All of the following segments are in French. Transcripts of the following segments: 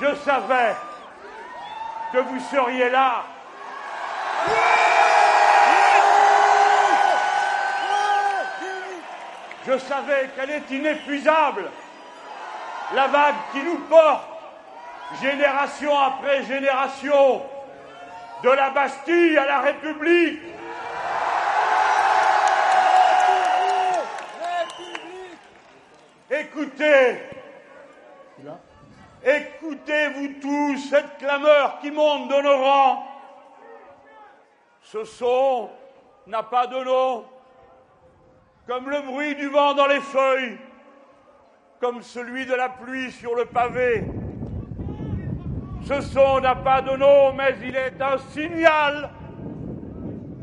Je savais que vous seriez là. Je savais qu'elle est inépuisable. La vague qui nous porte, génération après génération, de la Bastille à la République. Écoutez, écoutez-vous tous cette clameur qui monte de nos rangs. Ce son n'a pas de nom, comme le bruit du vent dans les feuilles, comme celui de la pluie sur le pavé. Ce son n'a pas de nom, mais il est un signal,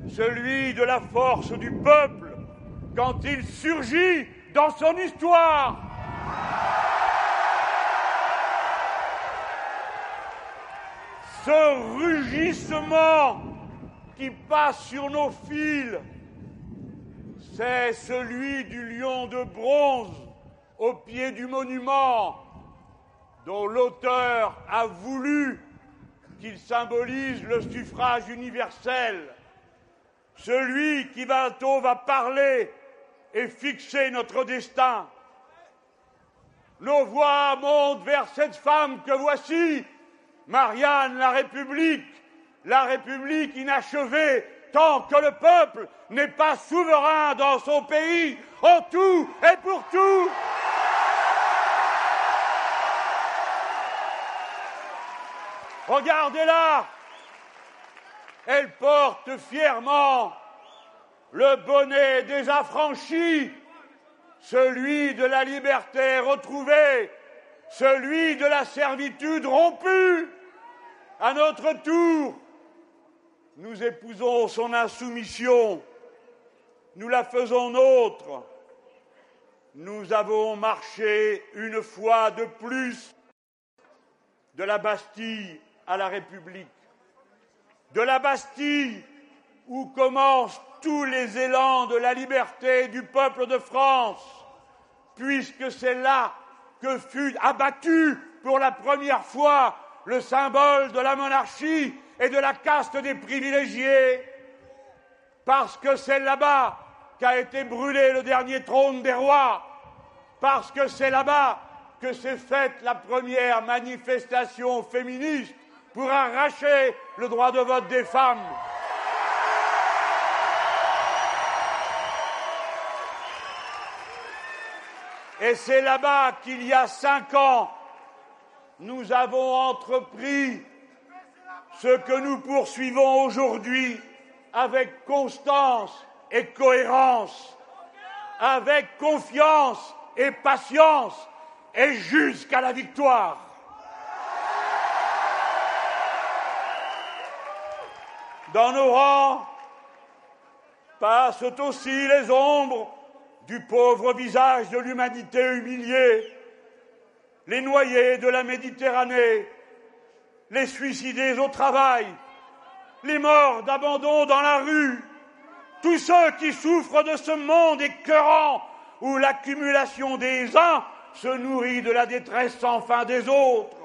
celui de la force du peuple quand il surgit dans son histoire. Ce rugissement qui passe sur nos fils, c'est celui du lion de bronze au pied du monument dont l'auteur a voulu qu'il symbolise le suffrage universel, celui qui bientôt va parler et fixer notre destin. Nos voix montent vers cette femme que voici, Marianne la République, la République inachevée, tant que le peuple n'est pas souverain dans son pays, en tout et pour tout. Regardez-la Elle porte fièrement le bonnet des affranchis, celui de la liberté retrouvée, celui de la servitude rompue. À notre tour, nous épousons son insoumission, nous la faisons nôtre. Nous avons marché une fois de plus de la Bastille à la République. De la Bastille où commencent tous les élans de la liberté du peuple de France, puisque c'est là que fut abattu pour la première fois le symbole de la monarchie et de la caste des privilégiés, parce que c'est là-bas qu'a été brûlé le dernier trône des rois, parce que c'est là-bas que s'est faite la première manifestation féministe pour arracher le droit de vote des femmes. Et c'est là-bas qu'il y a cinq ans, nous avons entrepris ce que nous poursuivons aujourd'hui avec constance et cohérence, avec confiance et patience, et jusqu'à la victoire. Dans nos rangs passent aussi les ombres du pauvre visage de l'humanité humiliée, les noyés de la Méditerranée, les suicidés au travail, les morts d'abandon dans la rue, tous ceux qui souffrent de ce monde écœurant où l'accumulation des uns se nourrit de la détresse sans fin des autres.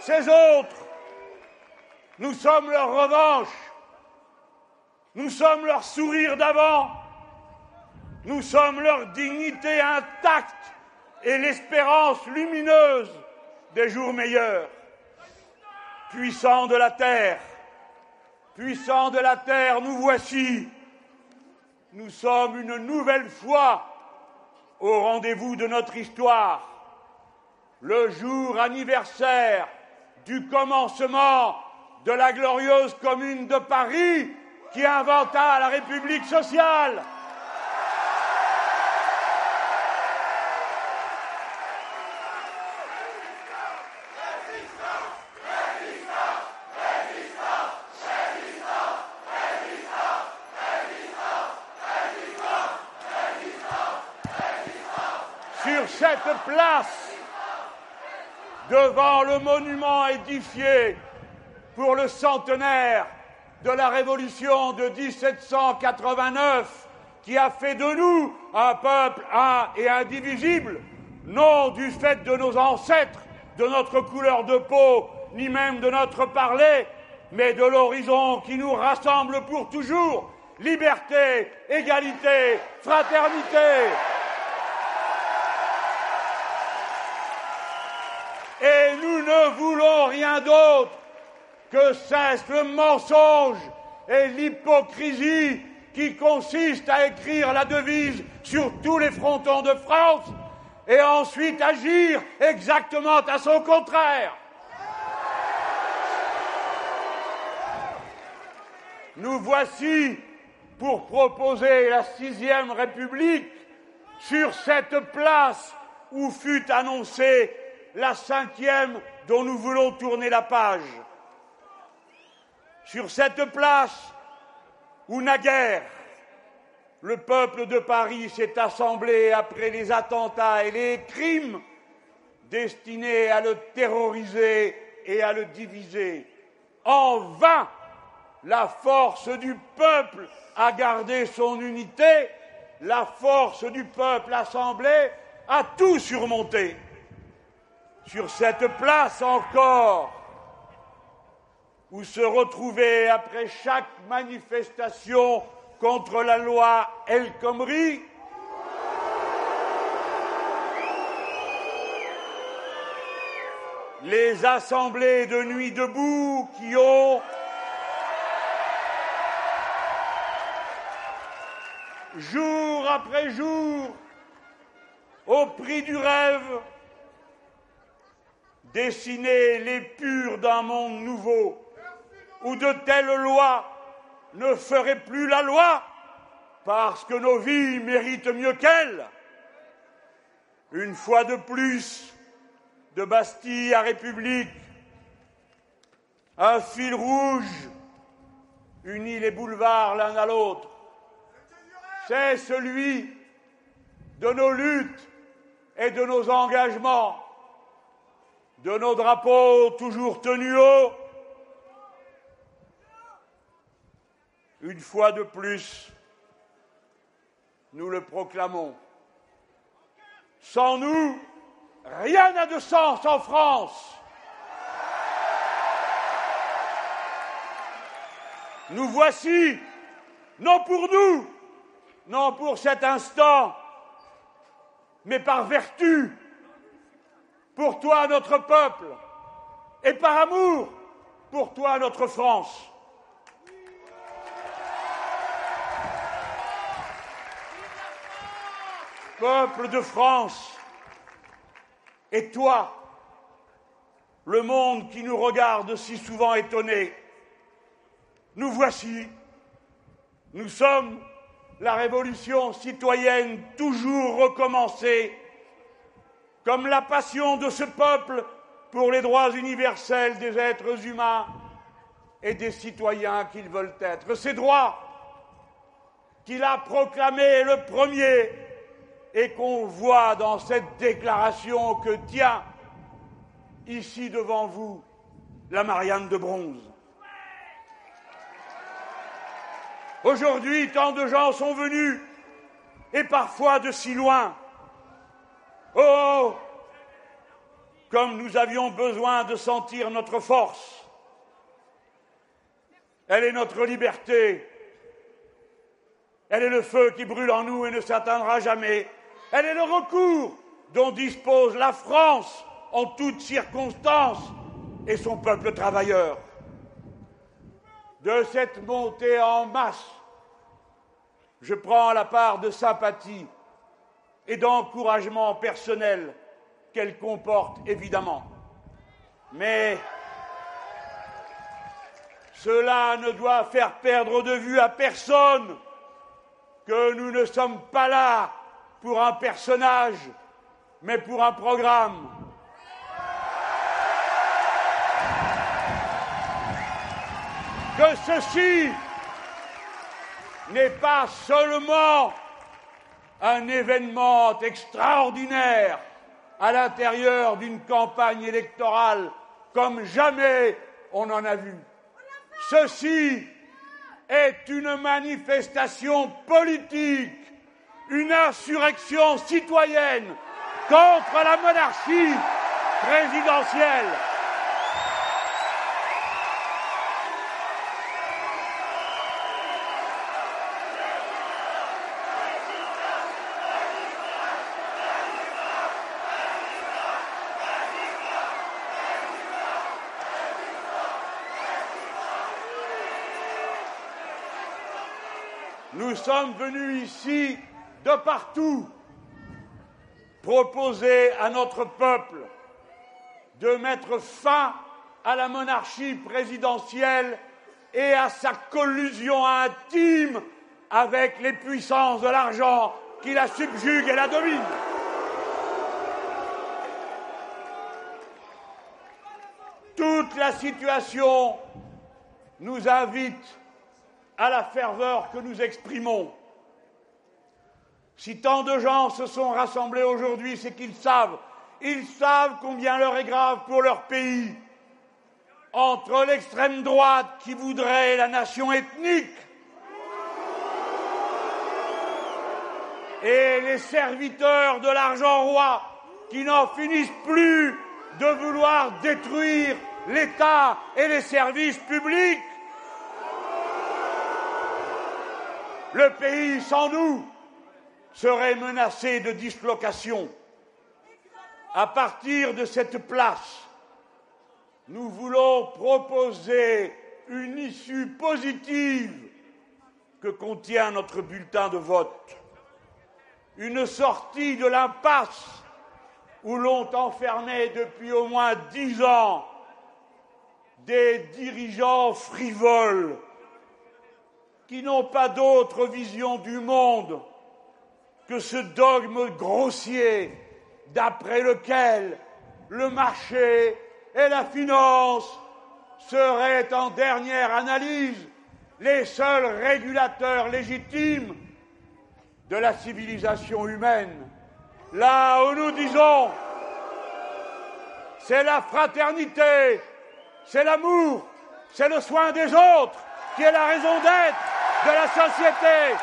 Ces autres, nous sommes leur revanche, nous sommes leur sourire d'avant, nous sommes leur dignité intacte et l'espérance lumineuse des jours meilleurs. Puissants de la terre, puissants de la terre, nous voici. Nous sommes une nouvelle fois au rendez-vous de notre histoire, le jour anniversaire du commencement de la glorieuse commune de Paris qui inventa la République sociale. Sur cette place, devant le monument édifié pour le centenaire de la Révolution de 1789 qui a fait de nous un peuple un et indivisible, non du fait de nos ancêtres, de notre couleur de peau, ni même de notre parler, mais de l'horizon qui nous rassemble pour toujours. Liberté, égalité, fraternité. Et nous ne voulons rien d'autre que cesse le mensonge et l'hypocrisie qui consiste à écrire la devise sur tous les frontons de France et ensuite agir exactement à son contraire. Nous voici pour proposer la sixième République sur cette place où fut annoncée la cinquième dont nous voulons tourner la page. Sur cette place où naguère le peuple de Paris s'est assemblé après les attentats et les crimes destinés à le terroriser et à le diviser. En vain, la force du peuple a gardé son unité, la force du peuple assemblé a tout surmonté. Sur cette place encore, où se retrouver après chaque manifestation contre la loi El Khomri, les assemblées de nuit debout qui ont jour après jour, au prix du rêve, dessiner les purs d'un monde nouveau, où de telles lois ne feraient plus la loi, parce que nos vies méritent mieux qu'elles. Une fois de plus, de Bastille à République, un fil rouge unit les boulevards l'un à l'autre c'est celui de nos luttes et de nos engagements, de nos drapeaux toujours tenus haut. Une fois de plus, nous le proclamons. Sans nous, rien n'a de sens en France. Nous voici, non pour nous, non pour cet instant, mais par vertu, pour toi notre peuple, et par amour, pour toi notre France. Peuple de France, et toi, le monde qui nous regarde si souvent étonné, nous voici, nous sommes la révolution citoyenne toujours recommencée, comme la passion de ce peuple pour les droits universels des êtres humains et des citoyens qu'ils veulent être. Ces droits qu'il a proclamés le premier et qu'on voit dans cette déclaration que tient ici devant vous la Marianne de bronze. Aujourd'hui, tant de gens sont venus, et parfois de si loin. Oh, comme nous avions besoin de sentir notre force. Elle est notre liberté. Elle est le feu qui brûle en nous et ne s'atteindra jamais. Elle est le recours dont dispose la France en toutes circonstances et son peuple travailleur de cette montée en masse, je prends la part de sympathie et d'encouragement personnel qu'elle comporte évidemment. Mais cela ne doit faire perdre de vue à personne que nous ne sommes pas là pour un personnage, mais pour un programme que ceci n'est pas seulement un événement extraordinaire à l'intérieur d'une campagne électorale comme jamais on en a vu. Ceci est une manifestation politique, une insurrection citoyenne contre la monarchie présidentielle. Nous sommes venus ici de partout proposer à notre peuple de mettre fin à la monarchie présidentielle et à sa collusion intime avec les puissances de l'argent qui la subjuguent et la dominent. Toute la situation nous invite à la ferveur que nous exprimons. Si tant de gens se sont rassemblés aujourd'hui, c'est qu'ils savent, ils savent combien l'heure est grave pour leur pays. Entre l'extrême droite qui voudrait la nation ethnique et les serviteurs de l'argent roi qui n'en finissent plus de vouloir détruire l'État et les services publics, le pays sans nous serait menacé de dislocation. À partir de cette place, nous voulons proposer une issue positive que contient notre bulletin de vote. Une sortie de l'impasse où l'ont enfermé depuis au moins dix ans des dirigeants frivoles qui n'ont pas d'autre vision du monde que ce dogme grossier d'après lequel le marché et la finance seraient en dernière analyse les seuls régulateurs légitimes de la civilisation humaine. Là où nous disons, c'est la fraternité, c'est l'amour, c'est le soin des autres qui est la raison d'être de la société.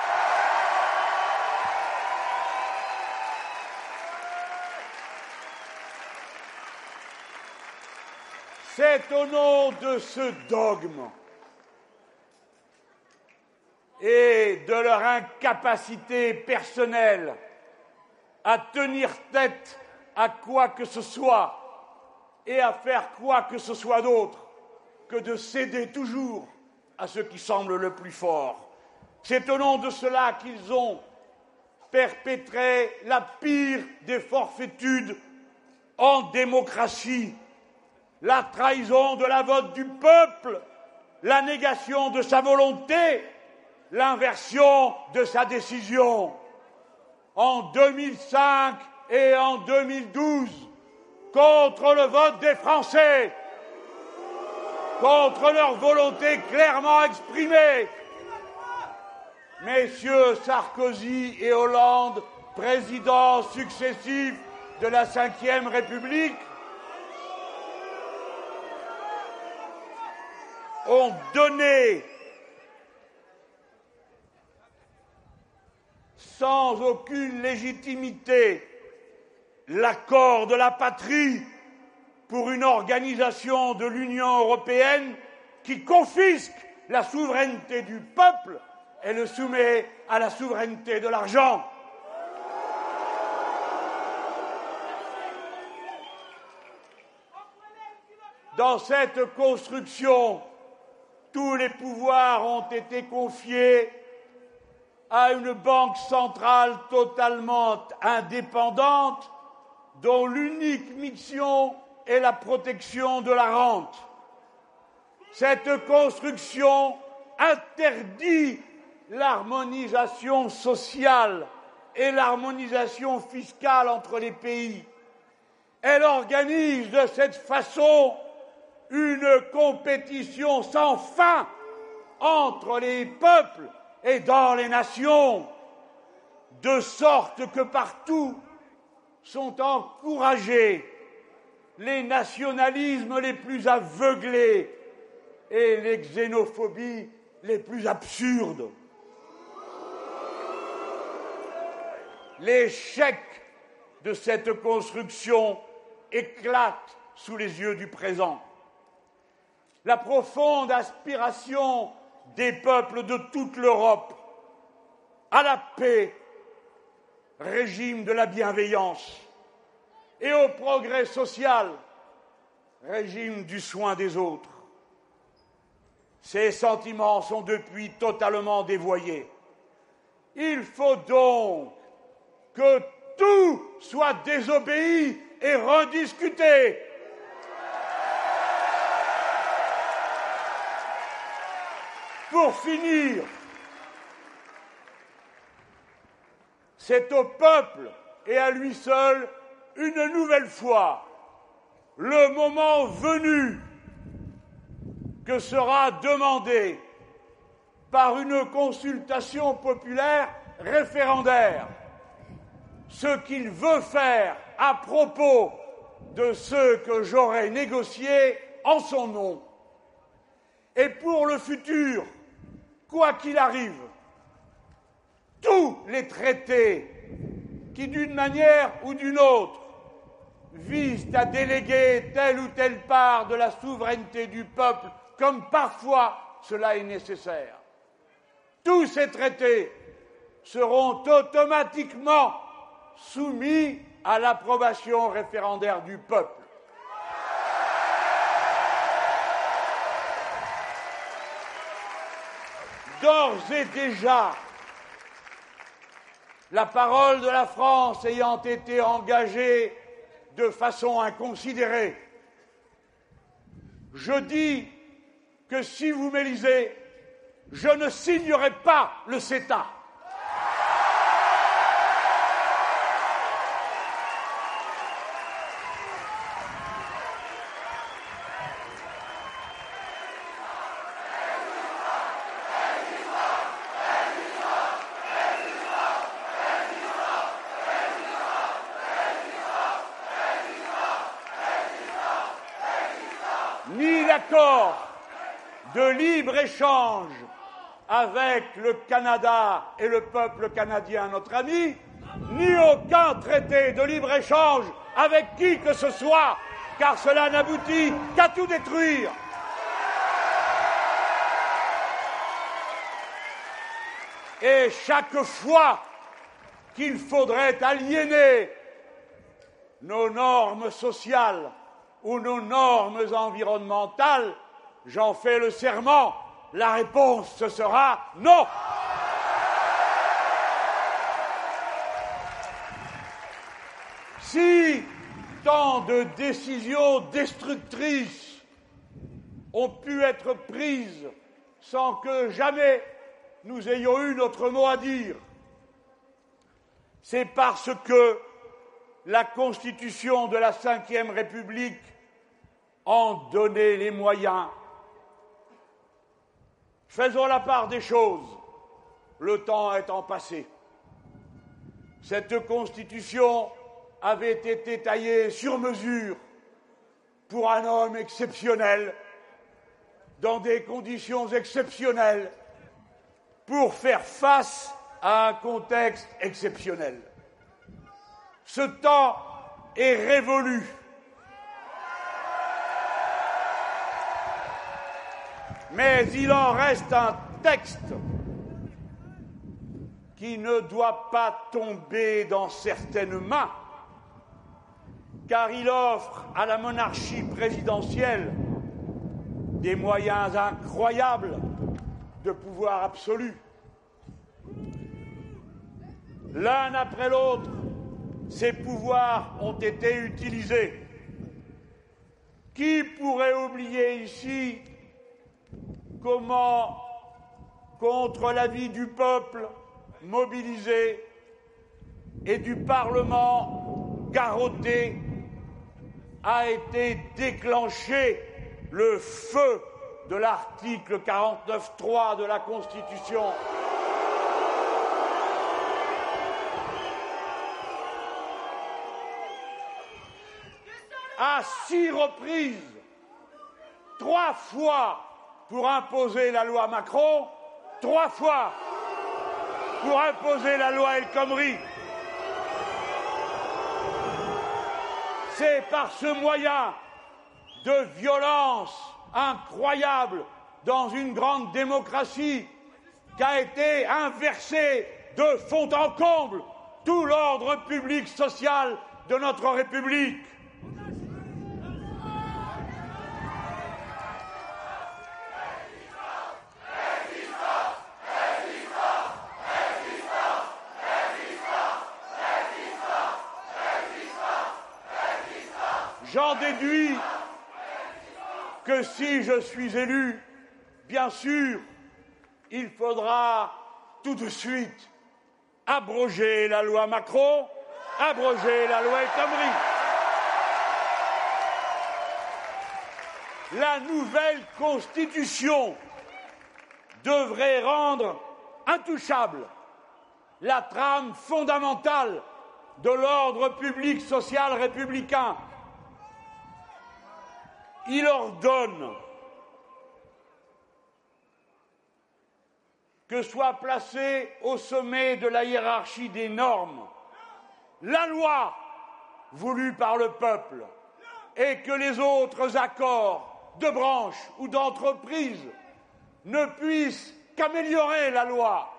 C'est au nom de ce dogme et de leur incapacité personnelle à tenir tête à quoi que ce soit et à faire quoi que ce soit d'autre que de céder toujours à ce qui semble le plus fort. C'est au nom de cela qu'ils ont perpétré la pire des forfaitudes en démocratie, la trahison de la vote du peuple, la négation de sa volonté, l'inversion de sa décision. En 2005 et en 2012, contre le vote des Français, contre leur volonté clairement exprimée, messieurs Sarkozy et Hollande, présidents successifs de la Ve République, ont donné sans aucune légitimité l'accord de la patrie pour une organisation de l'Union européenne qui confisque la souveraineté du peuple et le soumet à la souveraineté de l'argent. Dans cette construction, tous les pouvoirs ont été confiés à une banque centrale totalement indépendante dont l'unique mission est la protection de la rente. Cette construction interdit l'harmonisation sociale et l'harmonisation fiscale entre les pays. Elle organise de cette façon une compétition sans fin entre les peuples et dans les nations, de sorte que partout sont encouragés les nationalismes les plus aveuglés et les xénophobies les plus absurdes. L'échec de cette construction éclate sous les yeux du présent. La profonde aspiration des peuples de toute l'Europe à la paix, régime de la bienveillance, et au progrès social, régime du soin des autres. Ces sentiments sont depuis totalement dévoyés. Il faut donc que tout soit désobéi et rediscuté. Pour finir, c'est au peuple et à lui seul, une nouvelle fois, le moment venu que sera demandé par une consultation populaire référendaire ce qu'il veut faire à propos de ce que j'aurai négocié en son nom. Et pour le futur, quoi qu'il arrive, tous les traités qui, d'une manière ou d'une autre, visent à déléguer telle ou telle part de la souveraineté du peuple, comme parfois cela est nécessaire. Tous ces traités seront automatiquement soumis à l'approbation référendaire du peuple. D'ores et déjà, la parole de la France ayant été engagée de façon inconsidérée, je dis que si vous m'élisez, je ne signerai pas le CETA. de avec le Canada et le peuple canadien, notre ami, ni aucun traité de libre-échange avec qui que ce soit, car cela n'aboutit qu'à tout détruire. Et chaque fois qu'il faudrait aliéner nos normes sociales ou nos normes environnementales, j'en fais le serment, la réponse sera non. Si tant de décisions destructrices ont pu être prises sans que jamais nous ayons eu notre mot à dire, c'est parce que la Constitution de la Ve République en donnait les moyens Faisons la part des choses, le temps étant passé. Cette constitution avait été taillée sur mesure pour un homme exceptionnel, dans des conditions exceptionnelles, pour faire face à un contexte exceptionnel. Ce temps est révolu. Mais il en reste un texte qui ne doit pas tomber dans certaines mains, car il offre à la monarchie présidentielle des moyens incroyables de pouvoir absolu. L'un après l'autre, ces pouvoirs ont été utilisés. Qui pourrait oublier ici comment, contre l'avis du peuple mobilisé et du Parlement garrotté, a été déclenché le feu de l'article 49.3 de la Constitution. À six reprises, trois fois pour imposer la loi Macron, trois fois pour imposer la loi El Khomri. C'est par ce moyen de violence incroyable dans une grande démocratie qu'a été inversé de fond en comble tout l'ordre public social de notre République. J'en déduis que si je suis élu, bien sûr, il faudra tout de suite abroger la loi Macron, abroger la loi El. La nouvelle constitution devrait rendre intouchable la trame fondamentale de l'ordre public social républicain. Il ordonne que soit placée au sommet de la hiérarchie des normes la loi voulue par le peuple et que les autres accords de branche ou d'entreprise ne puissent qu'améliorer la loi.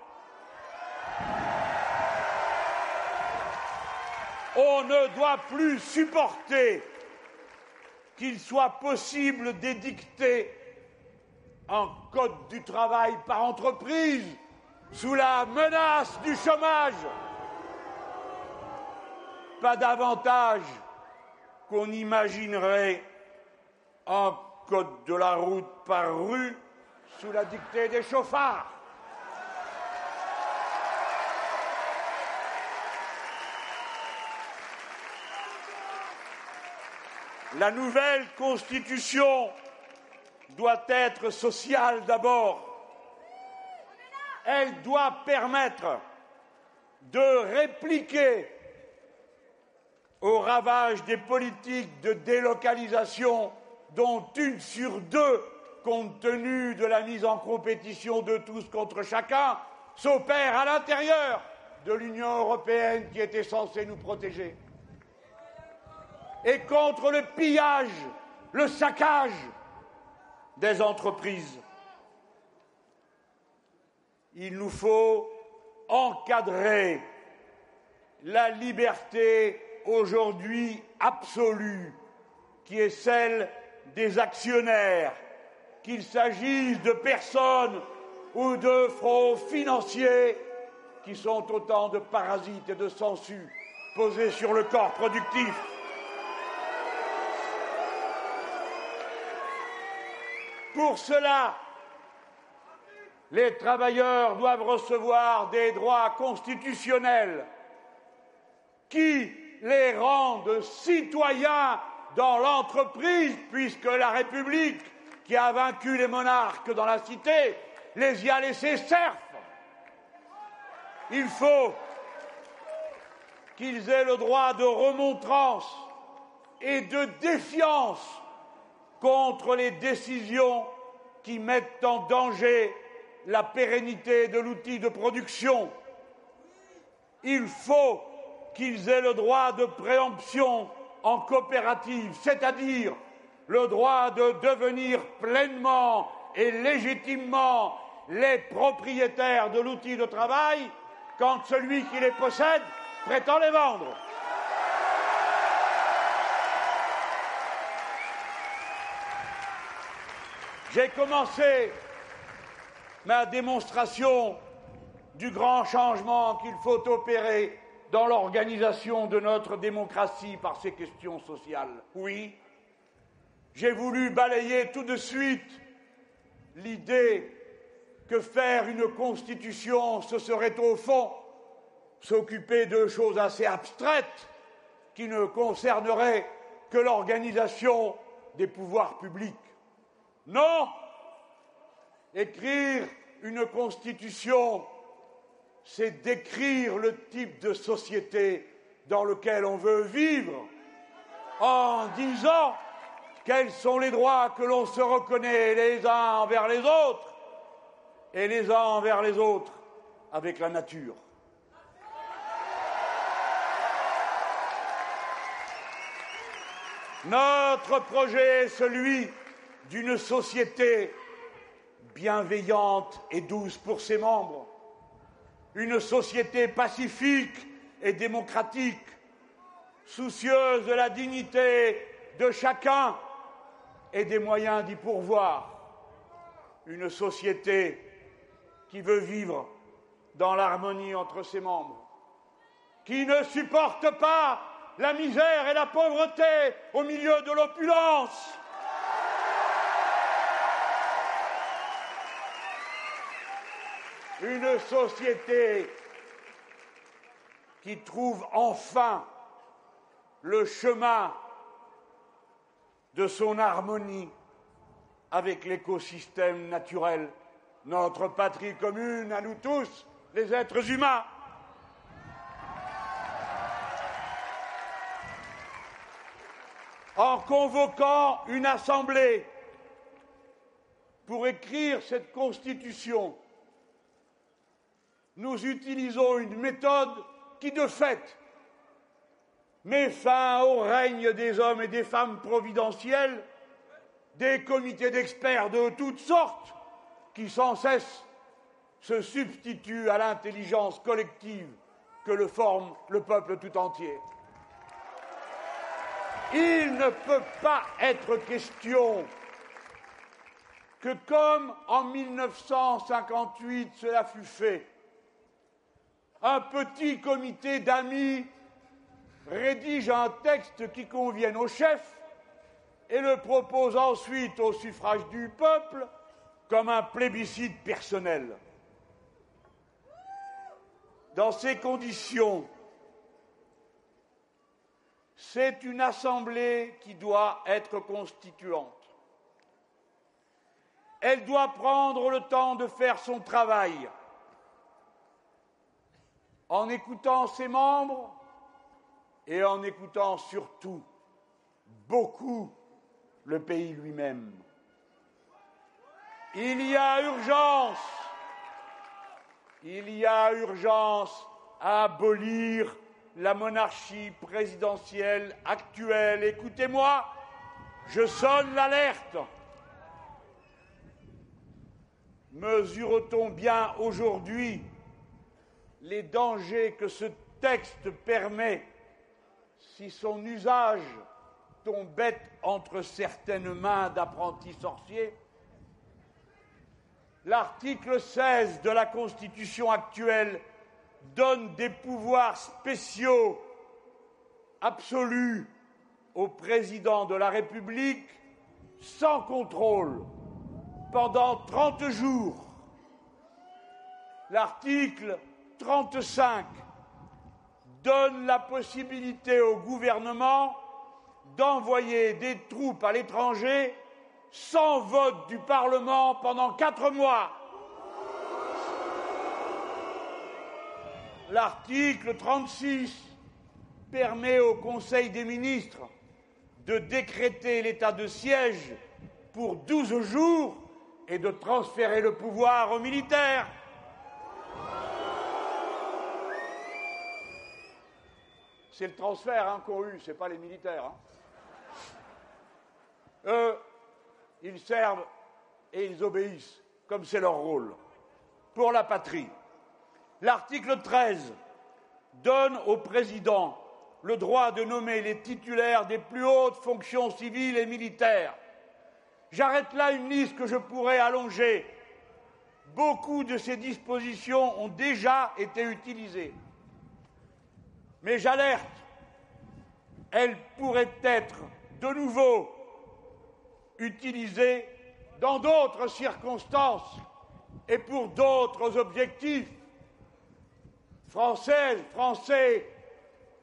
On ne doit plus supporter qu'il soit possible d'édicter un code du travail par entreprise sous la menace du chômage. Pas davantage qu'on imaginerait un code de la route par rue sous la dictée des chauffards. La nouvelle constitution doit être sociale d'abord. Elle doit permettre de répliquer aux ravages des politiques de délocalisation dont une sur deux, compte tenu de la mise en compétition de tous contre chacun, s'opère à l'intérieur de l'Union européenne qui était censée nous protéger. Et contre le pillage, le saccage des entreprises. Il nous faut encadrer la liberté aujourd'hui absolue, qui est celle des actionnaires, qu'il s'agisse de personnes ou de fonds financiers, qui sont autant de parasites et de sangsues posés sur le corps productif. Pour cela, les travailleurs doivent recevoir des droits constitutionnels qui les rendent citoyens dans l'entreprise, puisque la République, qui a vaincu les monarques dans la cité, les y a laissés serfs. Il faut qu'ils aient le droit de remontrance et de défiance contre les décisions qui mettent en danger la pérennité de l'outil de production. Il faut qu'ils aient le droit de préemption en coopérative, c'est-à-dire le droit de devenir pleinement et légitimement les propriétaires de l'outil de travail quand celui qui les possède prétend les vendre. J'ai commencé ma démonstration du grand changement qu'il faut opérer dans l'organisation de notre démocratie par ces questions sociales. Oui, j'ai voulu balayer tout de suite l'idée que faire une constitution, ce serait au fond s'occuper de choses assez abstraites qui ne concerneraient que l'organisation des pouvoirs publics. Non Écrire une constitution, c'est décrire le type de société dans lequel on veut vivre en disant quels sont les droits que l'on se reconnaît les uns envers les autres et les uns envers les autres avec la nature. Notre projet est celui d'une société bienveillante et douce pour ses membres, une société pacifique et démocratique, soucieuse de la dignité de chacun et des moyens d'y pourvoir, une société qui veut vivre dans l'harmonie entre ses membres, qui ne supporte pas la misère et la pauvreté au milieu de l'opulence. Une société qui trouve enfin le chemin de son harmonie avec l'écosystème naturel, notre patrie commune à nous tous, les êtres humains. En convoquant une assemblée pour écrire cette constitution, nous utilisons une méthode qui, de fait, met fin au règne des hommes et des femmes providentiels, des comités d'experts de toutes sortes qui sans cesse se substituent à l'intelligence collective que le forme le peuple tout entier. Il ne peut pas être question que comme en 1958 cela fut fait, un petit comité d'amis rédige un texte qui convienne au chef et le propose ensuite au suffrage du peuple comme un plébiscite personnel. Dans ces conditions, c'est une assemblée qui doit être constituante. Elle doit prendre le temps de faire son travail en écoutant ses membres et en écoutant surtout beaucoup le pays lui-même. Il y a urgence, il y a urgence à abolir la monarchie présidentielle actuelle. Écoutez-moi, je sonne l'alerte. Mesure-t-on bien aujourd'hui les dangers que ce texte permet si son usage tombait entre certaines mains d'apprentis sorciers L'article 16 de la Constitution actuelle donne des pouvoirs spéciaux absolus au président de la République sans contrôle pendant 30 jours. L'article 35 donne la possibilité au gouvernement d'envoyer des troupes à l'étranger sans vote du Parlement pendant quatre mois. L'article 36 permet au Conseil des ministres de décréter l'état de siège pour douze jours et de transférer le pouvoir aux militaires. C'est le transfert hein, qu'ont eu, ce n'est pas les militaires. Hein. Eux, ils servent et ils obéissent, comme c'est leur rôle, pour la patrie. L'article 13 donne au président le droit de nommer les titulaires des plus hautes fonctions civiles et militaires. J'arrête là une liste que je pourrais allonger. Beaucoup de ces dispositions ont déjà été utilisées. Mais j'alerte, elles pourraient être de nouveau utilisées dans d'autres circonstances et pour d'autres objectifs. Françaises, Français,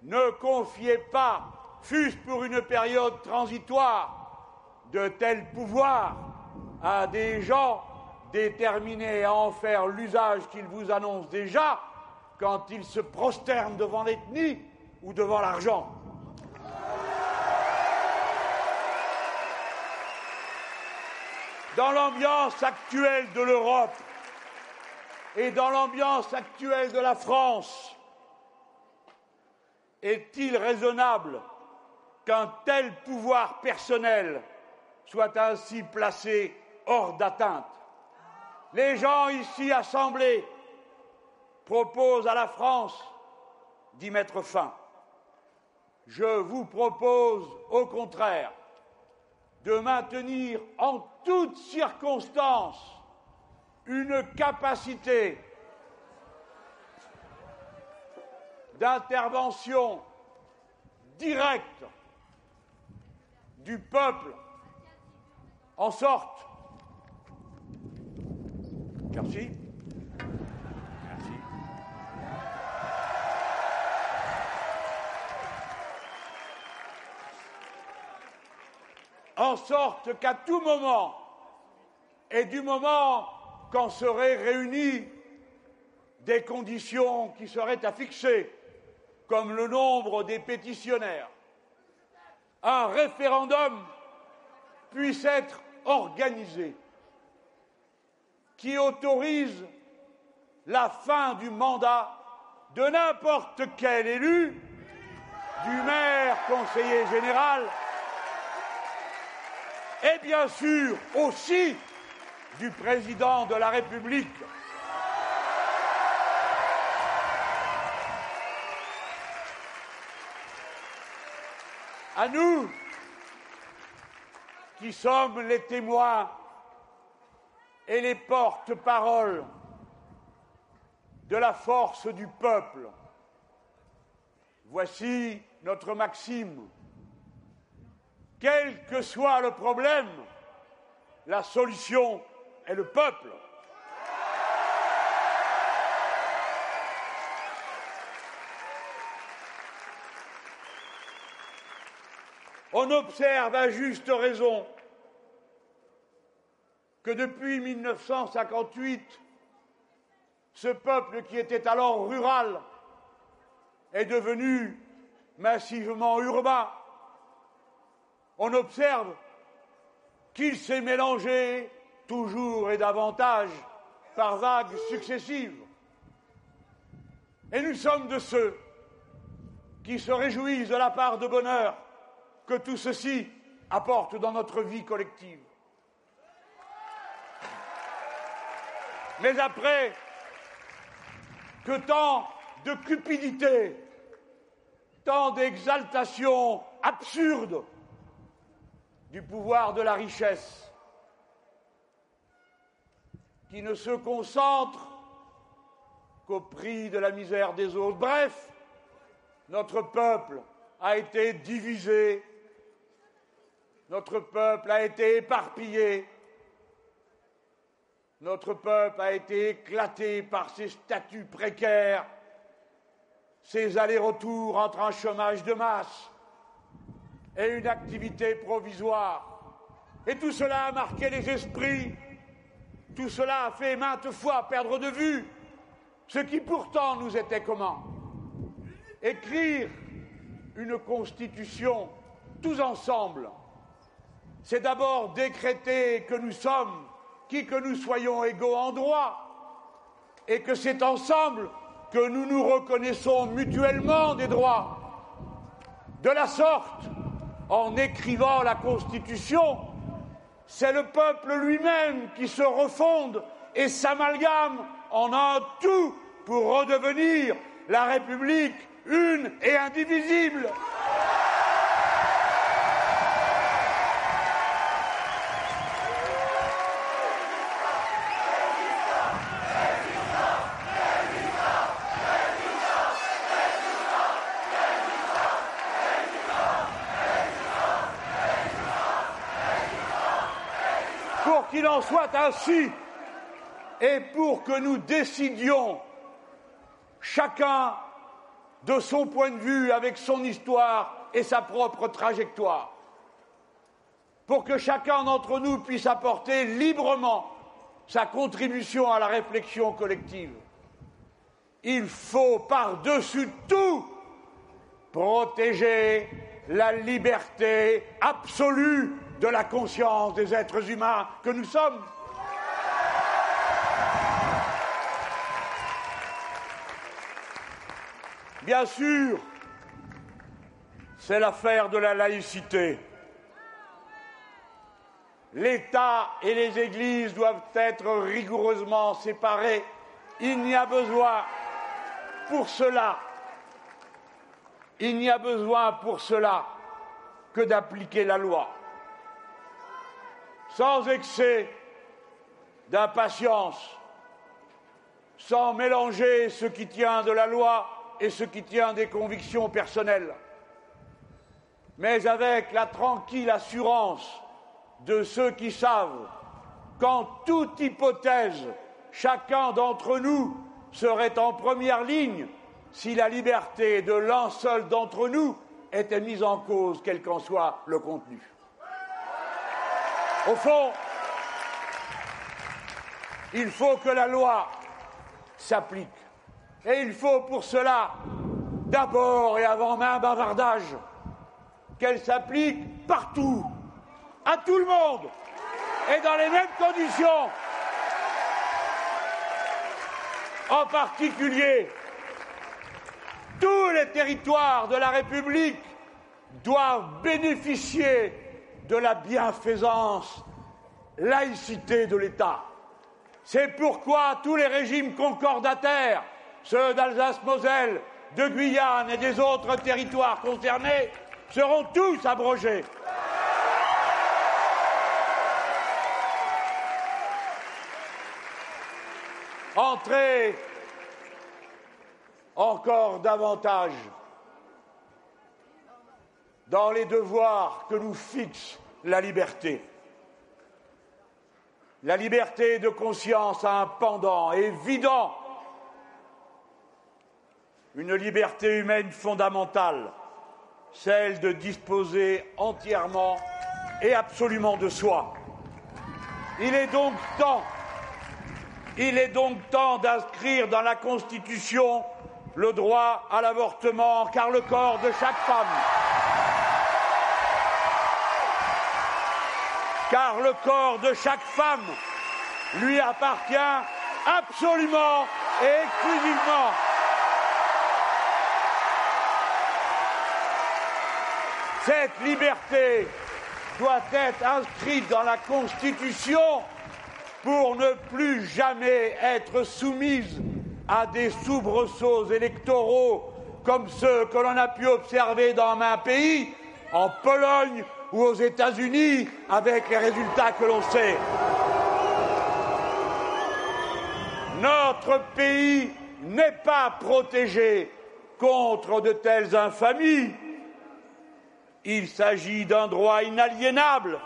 ne confiez pas, fût-ce pour une période transitoire, de tels pouvoirs à des gens déterminés à en faire l'usage qu'ils vous annoncent déjà quand ils se prosternent devant l'ethnie ou devant l'argent. Dans l'ambiance actuelle de l'Europe et dans l'ambiance actuelle de la France, est-il raisonnable qu'un tel pouvoir personnel soit ainsi placé hors d'atteinte? Les gens ici assemblés proposent à la France d'y mettre fin. Je vous propose, au contraire, de maintenir en toutes circonstances une capacité d'intervention directe du peuple en sorte. Merci. En sorte qu'à tout moment, et du moment qu'en seraient réunies des conditions qui seraient à fixer, comme le nombre des pétitionnaires, un référendum puisse être organisé qui autorise la fin du mandat de n'importe quel élu, du maire conseiller général, et bien sûr aussi du président de la République. À nous, qui sommes les témoins et les porte-paroles de la force du peuple, voici notre maxime. Quel que soit le problème, la solution est le peuple. On observe à juste raison que depuis 1958, ce peuple qui était alors rural est devenu massivement urbain. On observe qu'il s'est mélangé toujours et davantage par vagues successives. Et nous sommes de ceux qui se réjouissent de la part de bonheur que tout ceci apporte dans notre vie collective. Mais après que tant de cupidité, tant d'exaltation absurde du pouvoir de la richesse, qui ne se concentre qu'au prix de la misère des autres. Bref, notre peuple a été divisé notre peuple a été éparpillé. Notre peuple a été éclaté par ses statuts précaires, ses allers-retours entre un chômage de masse et une activité provisoire. Et tout cela a marqué les esprits, tout cela a fait maintes fois perdre de vue ce qui pourtant nous était commun. Écrire une constitution tous ensemble c'est d'abord décréter que nous sommes, qui que nous soyons égaux en droit, et que c'est ensemble que nous nous reconnaissons mutuellement des droits. De la sorte, en écrivant la Constitution, c'est le peuple lui-même qui se refonde et s'amalgame en un tout pour redevenir la République une et indivisible. qu'il en soit ainsi, et pour que nous décidions, chacun de son point de vue, avec son histoire et sa propre trajectoire, pour que chacun d'entre nous puisse apporter librement sa contribution à la réflexion collective. Il faut par-dessus tout protéger la liberté absolue de la conscience des êtres humains que nous sommes. Bien sûr, c'est l'affaire de la laïcité. L'État et les églises doivent être rigoureusement séparés. Il n'y a besoin pour cela, il n'y a besoin pour cela que d'appliquer la loi, sans excès d'impatience, sans mélanger ce qui tient de la loi et ce qui tient des convictions personnelles, mais avec la tranquille assurance de ceux qui savent qu'en toute hypothèse, chacun d'entre nous serait en première ligne si la liberté de l'un seul d'entre nous était mise en cause, quel qu'en soit le contenu. Au fond, il faut que la loi s'applique. Et il faut pour cela, d'abord et avant même bavardage, qu'elle s'applique partout, à tout le monde, et dans les mêmes conditions. En particulier, tous les territoires de la République doivent bénéficier de la bienfaisance, laïcité de l'État. C'est pourquoi tous les régimes concordataires, ceux d'Alsace-Moselle, de Guyane et des autres territoires concernés, seront tous abrogés. Entrez encore davantage dans les devoirs que nous fixe la liberté. La liberté de conscience a un pendant évident, une liberté humaine fondamentale, celle de disposer entièrement et absolument de soi. Il est donc temps, il est donc temps d'inscrire dans la Constitution le droit à l'avortement, car le corps de chaque femme, car le corps de chaque femme lui appartient absolument et exclusivement. Cette liberté doit être inscrite dans la Constitution pour ne plus jamais être soumise à des soubresauts électoraux comme ceux que l'on a pu observer dans un pays, en Pologne ou aux États-Unis, avec les résultats que l'on sait. Notre pays n'est pas protégé contre de telles infamies. Il s'agit d'un droit inaliénable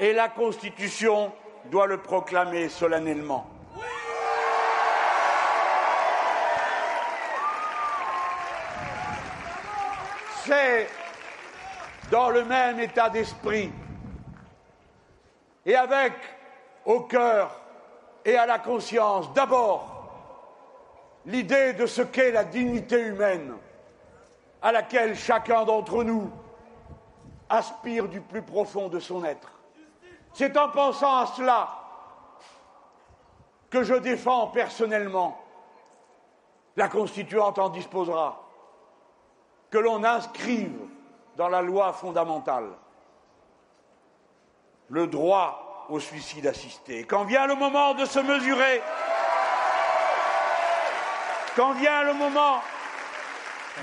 et la Constitution doit le proclamer solennellement. C'est dans le même état d'esprit et avec au cœur et à la conscience d'abord l'idée de ce qu'est la dignité humaine à laquelle chacun d'entre nous aspire du plus profond de son être. C'est en pensant à cela que je défends personnellement, la Constituante en disposera, que l'on inscrive dans la loi fondamentale le droit au suicide assisté. Quand vient le moment de se mesurer, quand vient le moment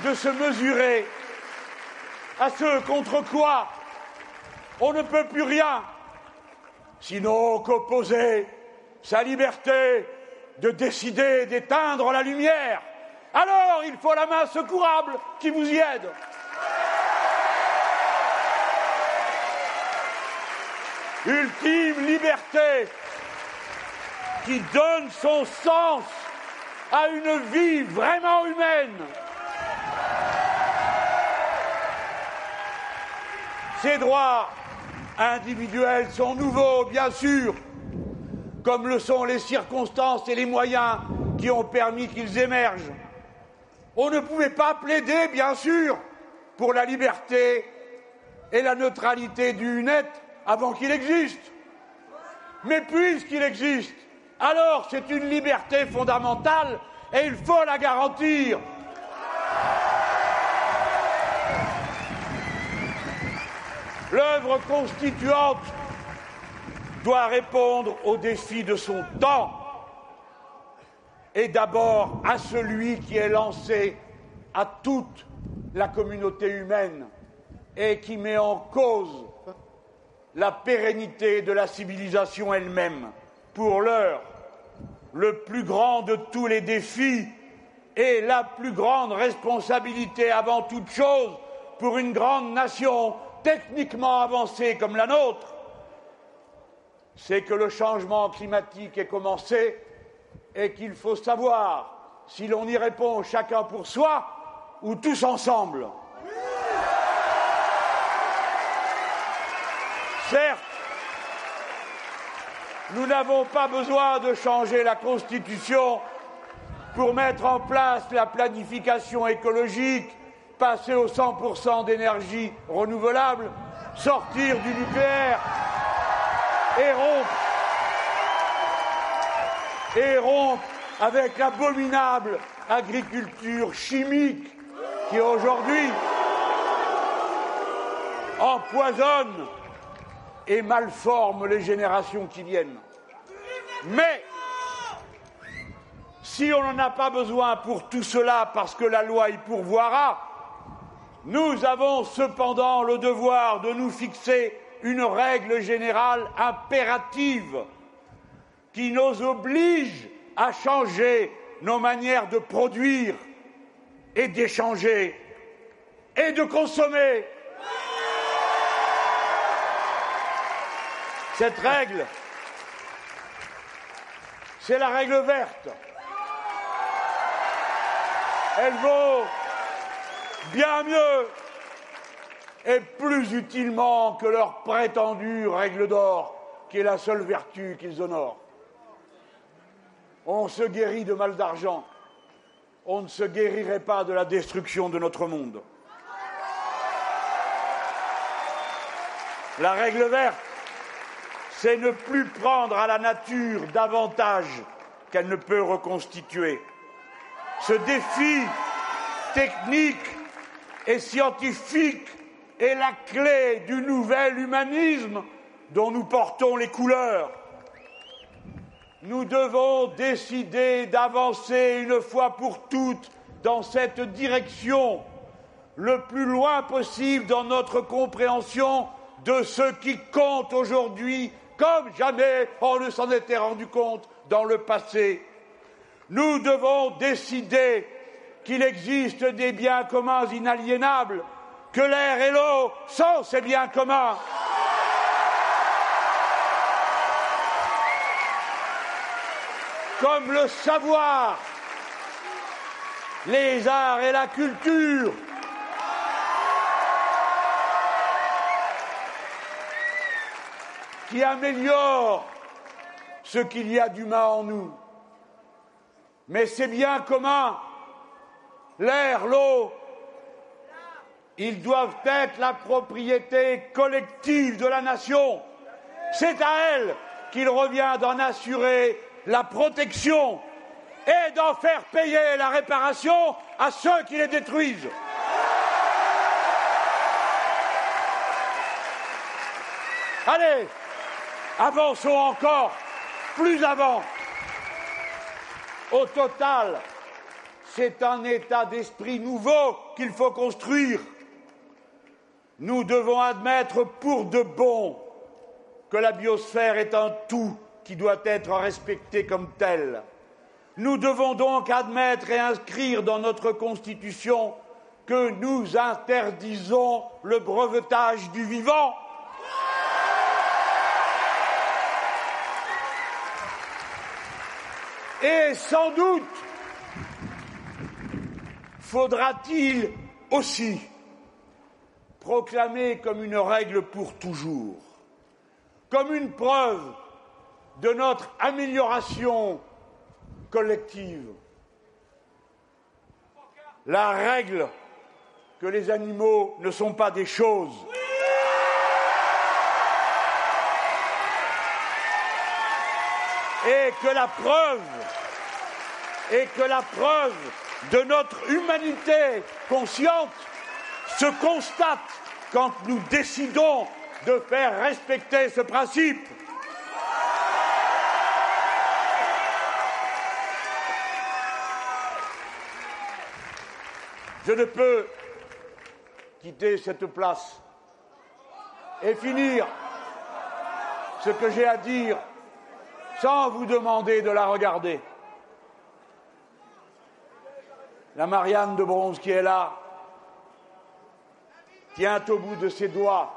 de se mesurer à ceux contre quoi on ne peut plus rien, sinon qu'opposer sa liberté de décider d'éteindre la lumière, alors il faut la main secourable qui vous y aide. Ultime liberté qui donne son sens à une vie vraiment humaine. Ces droits individuels sont nouveaux, bien sûr, comme le sont les circonstances et les moyens qui ont permis qu'ils émergent. On ne pouvait pas plaider, bien sûr, pour la liberté et la neutralité du net avant qu'il existe. Mais puisqu'il existe, alors c'est une liberté fondamentale et il faut la garantir. L'œuvre constituante doit répondre aux défis de son temps et d'abord à celui qui est lancé à toute la communauté humaine et qui met en cause la pérennité de la civilisation elle-même. Pour l'heure, le plus grand de tous les défis et la plus grande responsabilité avant toute chose pour une grande nation techniquement avancée comme la nôtre, c'est que le changement climatique est commencé et qu'il faut savoir si l'on y répond chacun pour soi ou tous ensemble. Certes, nous n'avons pas besoin de changer la Constitution pour mettre en place la planification écologique, passer au 100% d'énergie renouvelable, sortir du nucléaire et rompre, et rompre avec l'abominable agriculture chimique qui aujourd'hui empoisonne et malforme les générations qui viennent. Mais si on n'en a pas besoin pour tout cela parce que la loi y pourvoira, nous avons cependant le devoir de nous fixer une règle générale impérative qui nous oblige à changer nos manières de produire et d'échanger et de consommer. Cette règle, c'est la règle verte. Elle vaut bien mieux et plus utilement que leur prétendue règle d'or, qui est la seule vertu qu'ils honorent. On se guérit de mal d'argent, on ne se guérirait pas de la destruction de notre monde. La règle verte, c'est ne plus prendre à la nature davantage qu'elle ne peut reconstituer. Ce défi technique et scientifique est la clé du nouvel humanisme dont nous portons les couleurs. Nous devons décider d'avancer une fois pour toutes dans cette direction, le plus loin possible dans notre compréhension de ce qui compte aujourd'hui comme jamais on ne s'en était rendu compte dans le passé. Nous devons décider qu'il existe des biens communs inaliénables, que l'air et l'eau sont ces biens communs. Comme le savoir, les arts et la culture qui améliore ce qu'il y a d'humain en nous. Mais c'est bien commun, l'air, l'eau, ils doivent être la propriété collective de la nation. C'est à elle qu'il revient d'en assurer la protection et d'en faire payer la réparation à ceux qui les détruisent. Allez, Avançons encore, plus avant. Au total, c'est un état d'esprit nouveau qu'il faut construire. Nous devons admettre pour de bon que la biosphère est un tout qui doit être respecté comme tel. Nous devons donc admettre et inscrire dans notre Constitution que nous interdisons le brevetage du vivant Et sans doute faudra-t-il aussi proclamer comme une règle pour toujours, comme une preuve de notre amélioration collective, la règle que les animaux ne sont pas des choses. Et que la preuve et que la preuve de notre humanité consciente se constate quand nous décidons de faire respecter ce principe. Je ne peux quitter cette place et finir ce que j'ai à dire sans vous demander de la regarder. La Marianne de bronze qui est là tient au bout de ses doigts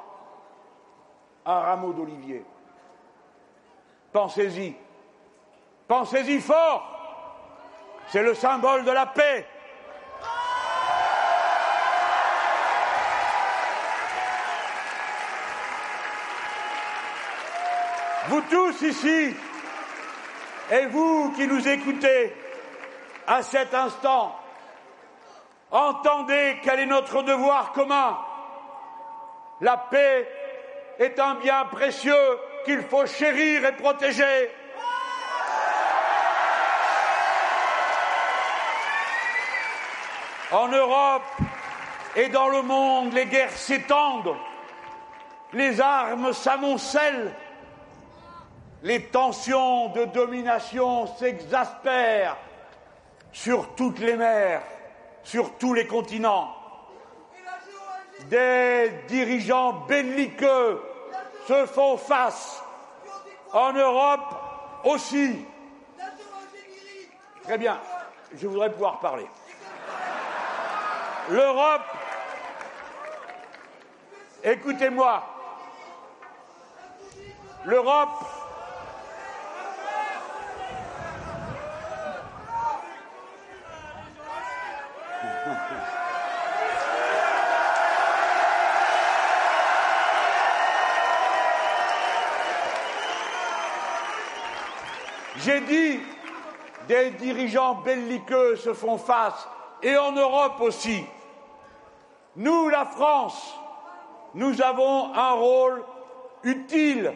un rameau d'olivier. Pensez-y, pensez-y fort, c'est le symbole de la paix. Vous tous ici, et vous qui nous écoutez à cet instant, entendez quel est notre devoir commun. La paix est un bien précieux qu'il faut chérir et protéger. En Europe et dans le monde, les guerres s'étendent, les armes s'amoncellent les tensions de domination s'exaspèrent sur toutes les mers, sur tous les continents. Des dirigeants belliqueux se font face. En Europe aussi. Très bien, je voudrais pouvoir parler. L'Europe, écoutez-moi, l'Europe J'ai dit, des dirigeants belliqueux se font face, et en Europe aussi. Nous, la France, nous avons un rôle utile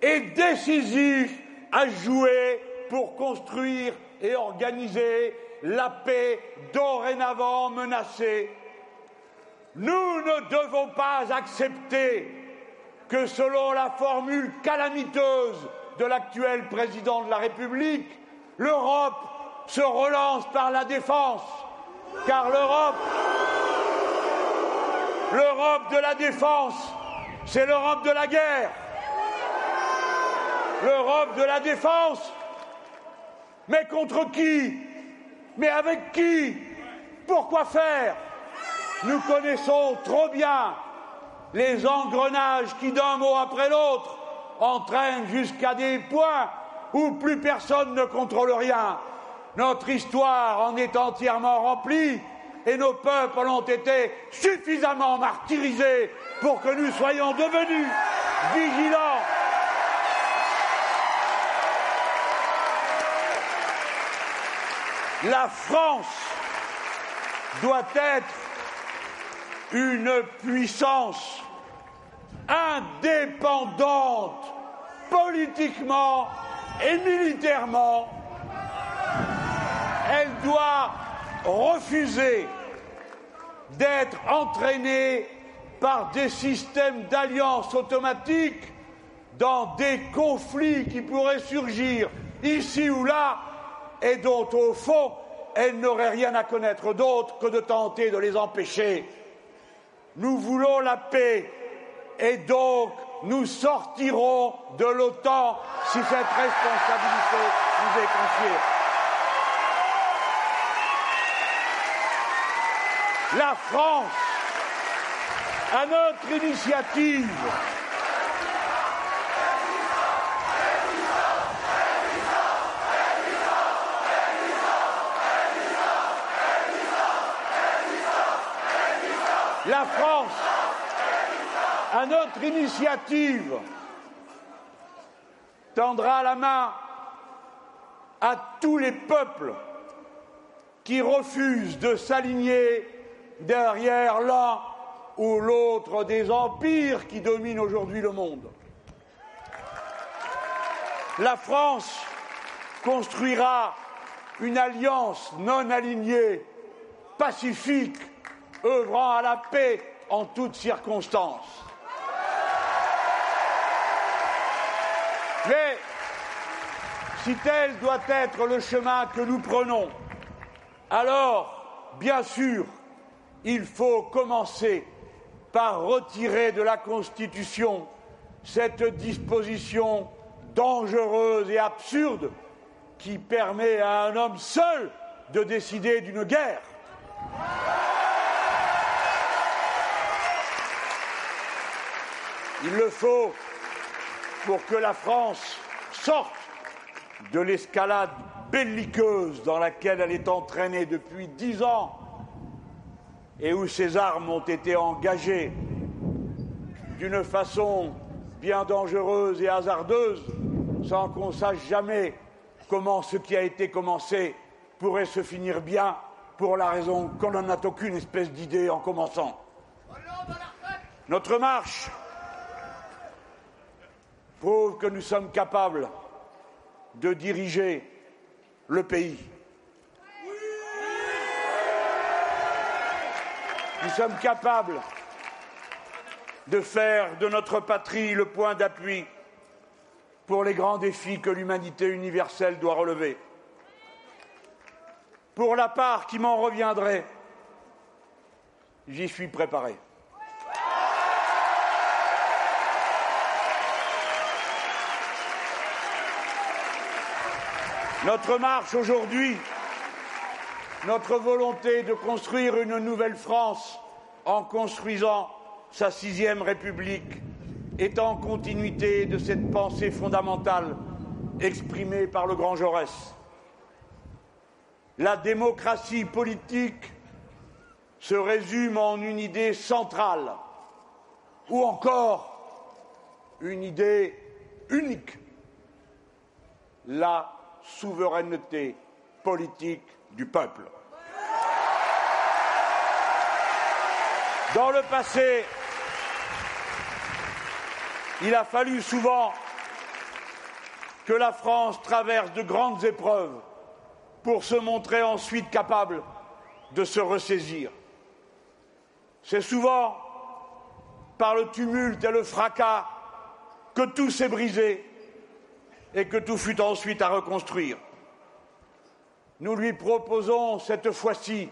et décisif à jouer pour construire et organiser la paix dorénavant menacée. Nous ne devons pas accepter que selon la formule calamiteuse de l'actuel président de la République, l'Europe se relance par la défense, car l'Europe, l'Europe de la défense, c'est l'Europe de la guerre. L'Europe de la défense, mais contre qui? Mais avec qui? Pourquoi faire? Nous connaissons trop bien les engrenages qui, d'un mot après l'autre, entraîne jusqu'à des points où plus personne ne contrôle rien. Notre histoire en est entièrement remplie et nos peuples ont été suffisamment martyrisés pour que nous soyons devenus vigilants. La France doit être une puissance indépendante politiquement et militairement. Elle doit refuser d'être entraînée par des systèmes d'alliance automatique dans des conflits qui pourraient surgir ici ou là et dont, au fond, elle n'aurait rien à connaître d'autre que de tenter de les empêcher. Nous voulons la paix et donc nous sortirons de l'OTAN si cette responsabilité nous est confiée. La France, à notre initiative, la France notre initiative, tendra la main à tous les peuples qui refusent de s'aligner derrière l'un ou l'autre des empires qui dominent aujourd'hui le monde. La France construira une alliance non alignée, pacifique, œuvrant à la paix en toutes circonstances. Mais si tel doit être le chemin que nous prenons, alors, bien sûr, il faut commencer par retirer de la Constitution cette disposition dangereuse et absurde qui permet à un homme seul de décider d'une guerre. Il le faut pour que la France sorte de l'escalade belliqueuse dans laquelle elle est entraînée depuis dix ans et où ses armes ont été engagées d'une façon bien dangereuse et hasardeuse, sans qu'on sache jamais comment ce qui a été commencé pourrait se finir bien, pour la raison qu'on n'en a aucune espèce d'idée en commençant. Notre marche prouve que nous sommes capables de diriger le pays. Nous sommes capables de faire de notre patrie le point d'appui pour les grands défis que l'humanité universelle doit relever. Pour la part qui m'en reviendrait, j'y suis préparé. Notre marche aujourd'hui, notre volonté de construire une nouvelle France en construisant sa sixième République est en continuité de cette pensée fondamentale exprimée par le grand Jaurès. La démocratie politique se résume en une idée centrale ou encore une idée unique, la souveraineté politique du peuple. Dans le passé, il a fallu souvent que la France traverse de grandes épreuves pour se montrer ensuite capable de se ressaisir. C'est souvent par le tumulte et le fracas que tout s'est brisé et que tout fut ensuite à reconstruire. Nous lui proposons cette fois-ci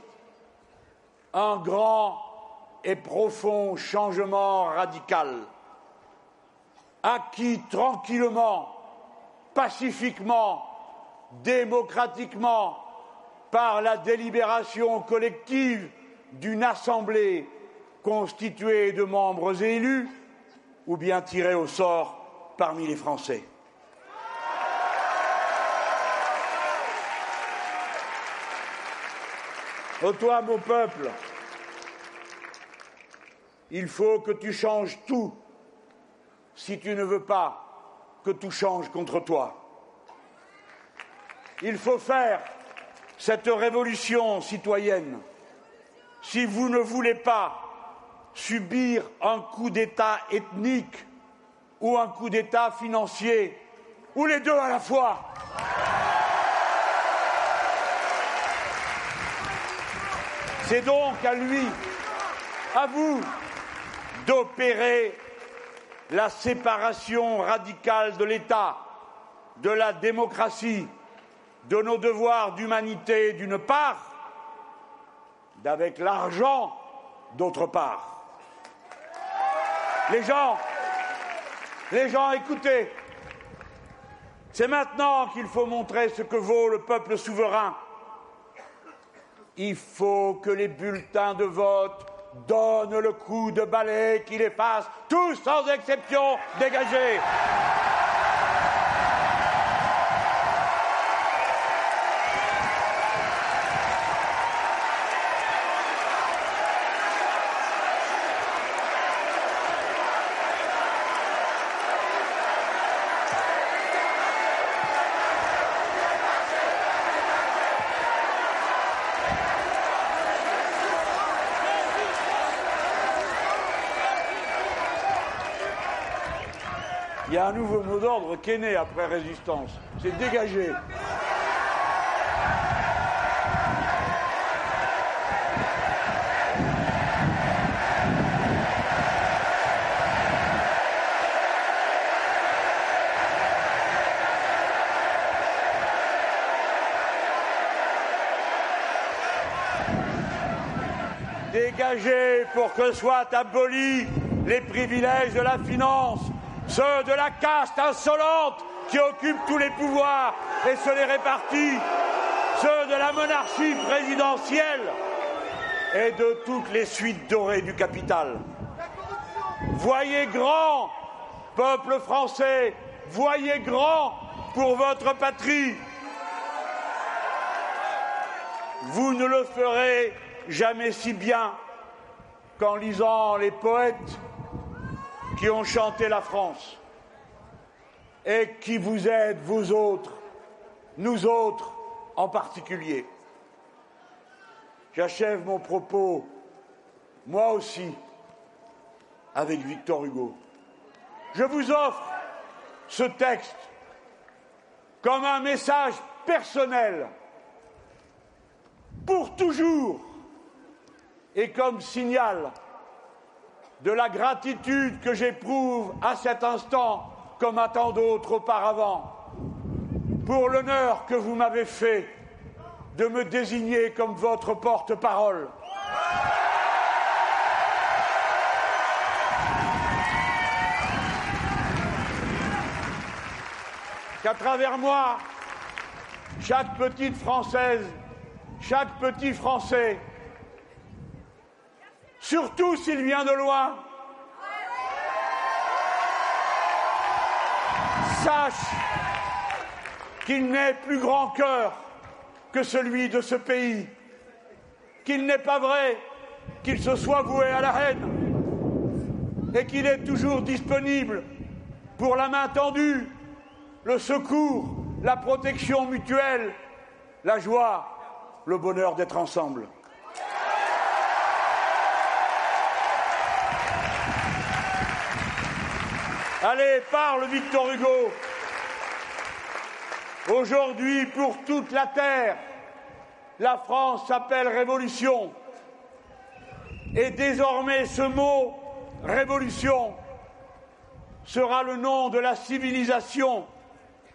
un grand et profond changement radical, acquis tranquillement, pacifiquement, démocratiquement, par la délibération collective d'une assemblée constituée de membres élus ou bien tirés au sort parmi les Français. Toi, mon peuple, il faut que tu changes tout si tu ne veux pas que tout change contre toi. Il faut faire cette révolution citoyenne si vous ne voulez pas subir un coup d'État ethnique ou un coup d'État financier, ou les deux à la fois. C'est donc à lui, à vous, d'opérer la séparation radicale de l'État, de la démocratie, de nos devoirs d'humanité d'une part, d'avec l'argent d'autre part. Les gens, les gens, écoutez, c'est maintenant qu'il faut montrer ce que vaut le peuple souverain il faut que les bulletins de vote donnent le coup de balai qui les fasse, tous sans exception, dégagés. un nouveau mot d'ordre qui est né après résistance. C'est dégager. Dégager pour que soient abolis les privilèges de la finance, ceux de la caste insolente qui occupe tous les pouvoirs et se les répartit, ceux de la monarchie présidentielle et de toutes les suites dorées du capital. Voyez grand, peuple français, voyez grand pour votre patrie. Vous ne le ferez jamais si bien qu'en lisant les poètes qui ont chanté la France et qui vous aident, vous autres, nous autres en particulier. J'achève mon propos, moi aussi, avec Victor Hugo. Je vous offre ce texte comme un message personnel pour toujours et comme signal de la gratitude que j'éprouve à cet instant comme à tant d'autres auparavant pour l'honneur que vous m'avez fait de me désigner comme votre porte-parole. Qu'à travers moi, chaque petite Française, chaque petit Français, surtout s'il vient de loin, sache qu'il n'est plus grand cœur que celui de ce pays, qu'il n'est pas vrai qu'il se soit voué à la haine et qu'il est toujours disponible pour la main tendue, le secours, la protection mutuelle, la joie, le bonheur d'être ensemble. Allez, parle Victor Hugo. Aujourd'hui, pour toute la terre, la France s'appelle révolution. Et désormais, ce mot révolution sera le nom de la civilisation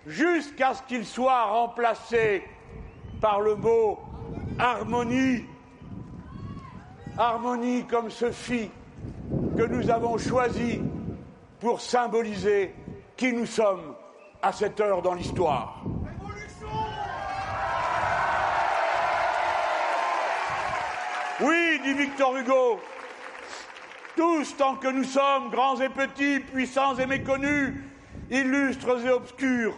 jusqu'à ce qu'il soit remplacé par le mot harmonie. Harmonie comme ce fit que nous avons choisi pour symboliser qui nous sommes à cette heure dans l'histoire. Oui, dit Victor Hugo, tous tant que nous sommes, grands et petits, puissants et méconnus, illustres et obscurs,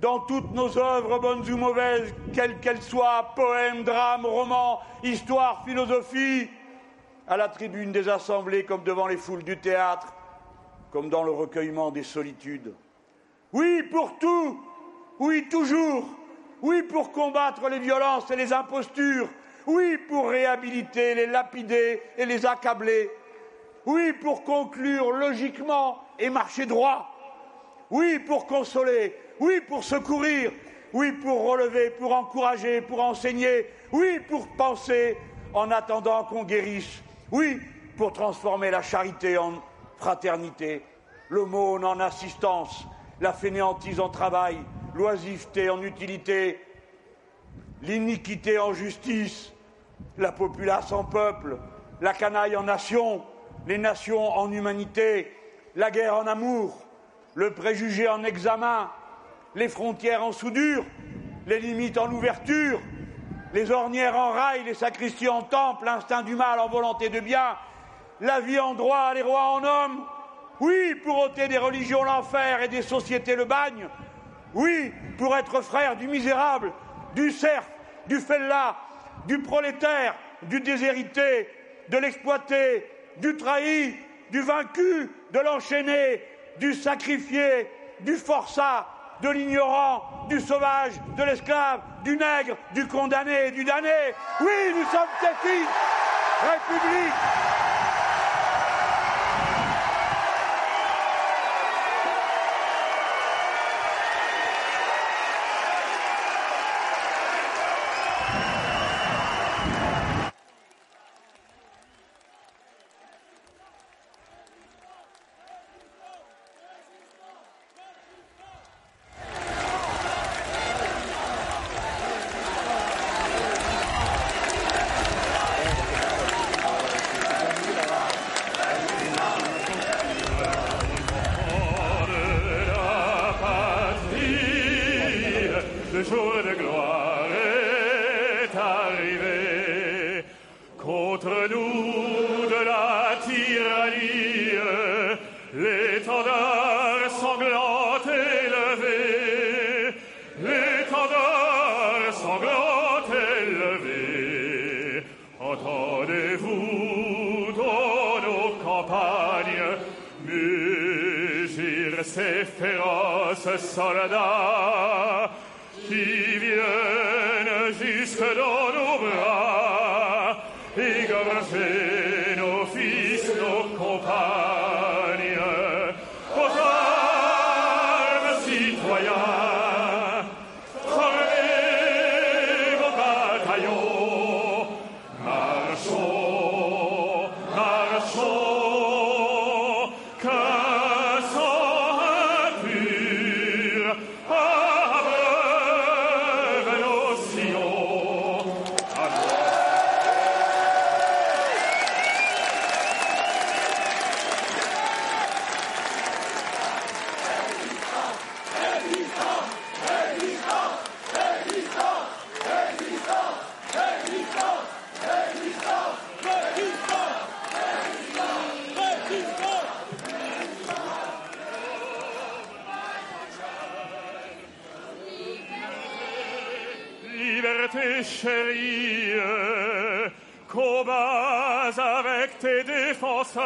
dans toutes nos œuvres, bonnes ou mauvaises, quelles qu'elles soient, poèmes, drames, romans, histoires, philosophie, à la tribune des assemblées comme devant les foules du théâtre, comme dans le recueillement des solitudes. Oui, pour tout, oui, toujours, oui, pour combattre les violences et les impostures, oui, pour réhabiliter, les lapider et les accabler, oui, pour conclure logiquement et marcher droit, oui, pour consoler, oui, pour secourir, oui, pour relever, pour encourager, pour enseigner, oui, pour penser en attendant qu'on guérisse, oui, pour transformer la charité en fraternité, l'aumône en assistance, la fainéantise en travail, l'oisiveté en utilité, l'iniquité en justice, la populace en peuple, la canaille en nation, les nations en humanité, la guerre en amour, le préjugé en examen, les frontières en soudure, les limites en ouverture, les ornières en rail, les sacristies en temple, l'instinct du mal en volonté de bien, la vie en droit, les rois en hommes, oui, pour ôter des religions l'enfer et des sociétés le bagne. Oui, pour être frère du misérable, du serf, du fellah, du prolétaire, du déshérité, de l'exploité, du trahi, du vaincu, de l'enchaîné, du sacrifié, du forçat, de l'ignorant, du sauvage, de l'esclave, du nègre, du condamné, du damné. Oui, nous sommes ces filles. République. Tes défenseurs,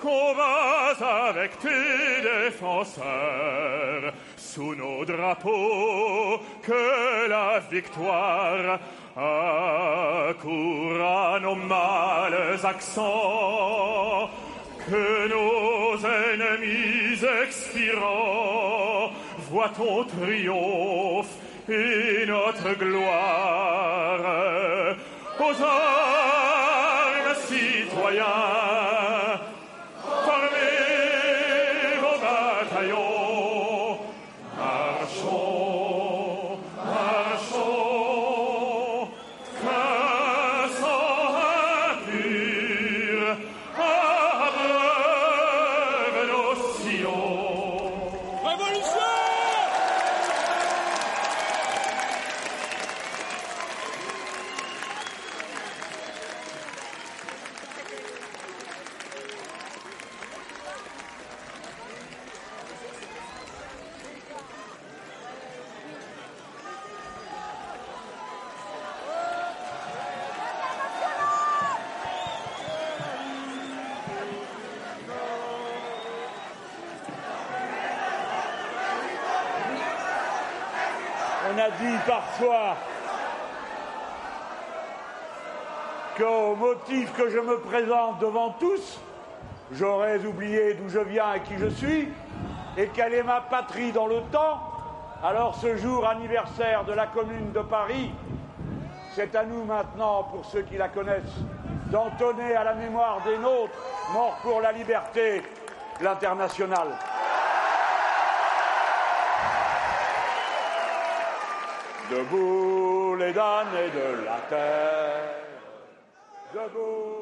combats avec tes défenseurs, sous nos drapeaux, que la victoire accourt à nos mâles accents, que nos ennemis expirants voient ton triomphe et notre gloire. Armes, citoyens, devant tous, j'aurais oublié d'où je viens et qui je suis, et quelle est ma patrie dans le temps. Alors ce jour anniversaire de la Commune de Paris, c'est à nous maintenant, pour ceux qui la connaissent, d'entonner à la mémoire des nôtres, morts pour la liberté, l'international. Debout les damnés de la terre, debout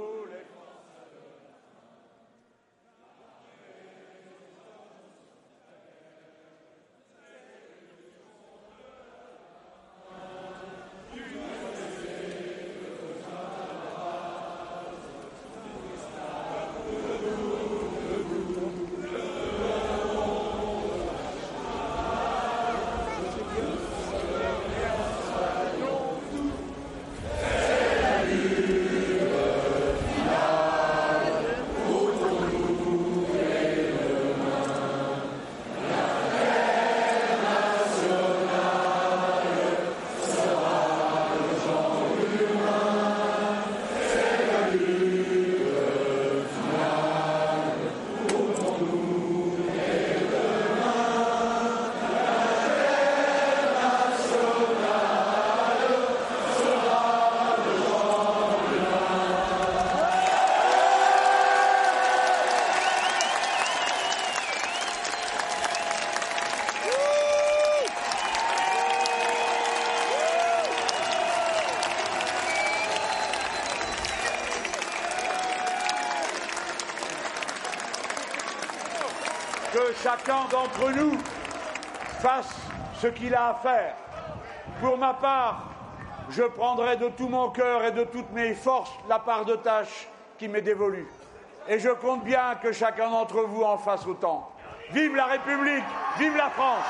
chacun d'entre nous fasse ce qu'il a à faire. Pour ma part, je prendrai de tout mon cœur et de toutes mes forces la part de tâche qui m'est dévolue. Et je compte bien que chacun d'entre vous en fasse autant. Vive la République, vive la France